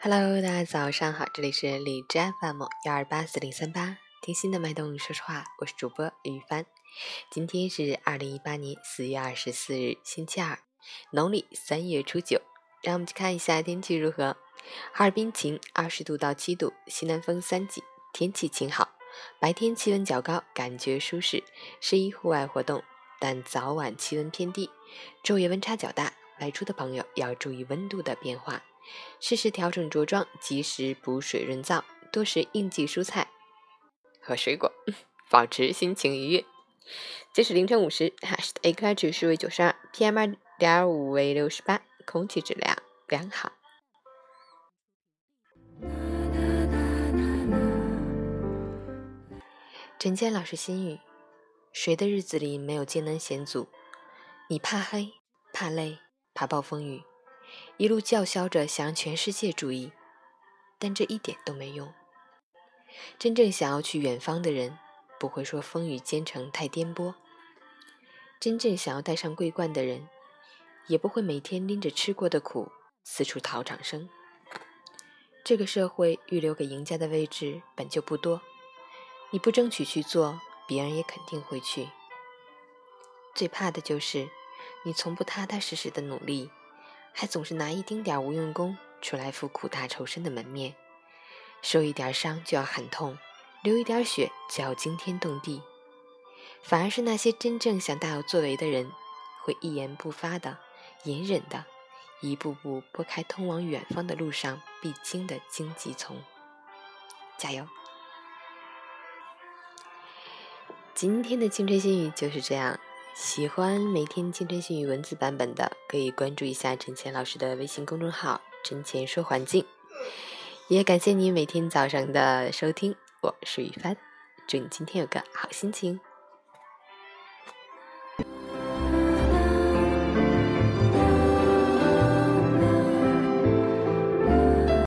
Hello，大家早上好，这里是荔枝 FM 幺二八四零三八，听心的脉动说说话，我是主播于帆。今天是二零一八年四月二十四日，星期二，农历三月初九。让我们去看一下天气如何。哈尔滨晴，二十度到七度，西南风三级，天气晴好。白天气温较高，感觉舒适，适宜户外活动，但早晚气温偏低，昼夜温差较大，外出的朋友要注意温度的变化，适时调整着装，及时补水润燥，多食应季蔬菜和水果，保持心情愉悦。截止凌晨五时，哈市的 AQI 指数为九十二，PM 二点五为六十八，空气质量良好。陈坚老师心语：谁的日子里没有艰难险阻？你怕黑，怕累，怕暴风雨，一路叫嚣着想让全世界注意，但这一点都没用。真正想要去远方的人，不会说风雨兼程太颠簸；真正想要戴上桂冠的人，也不会每天拎着吃过的苦四处讨掌声。这个社会预留给赢家的位置本就不多。你不争取去做，别人也肯定会去。最怕的就是你从不踏踏实实的努力，还总是拿一丁点无用功出来付苦大仇深的门面，受一点伤就要喊痛，流一点血就要惊天动地。反而是那些真正想大有作为的人，会一言不发的、隐忍的，一步步拨开通往远方的路上必经的荆棘丛。加油！今天的青春心语就是这样。喜欢每天清晨新语文字版本的，可以关注一下陈倩老师的微信公众号“陈倩说环境”。也感谢你每天早上的收听，我是雨帆，祝你今天有个好心情。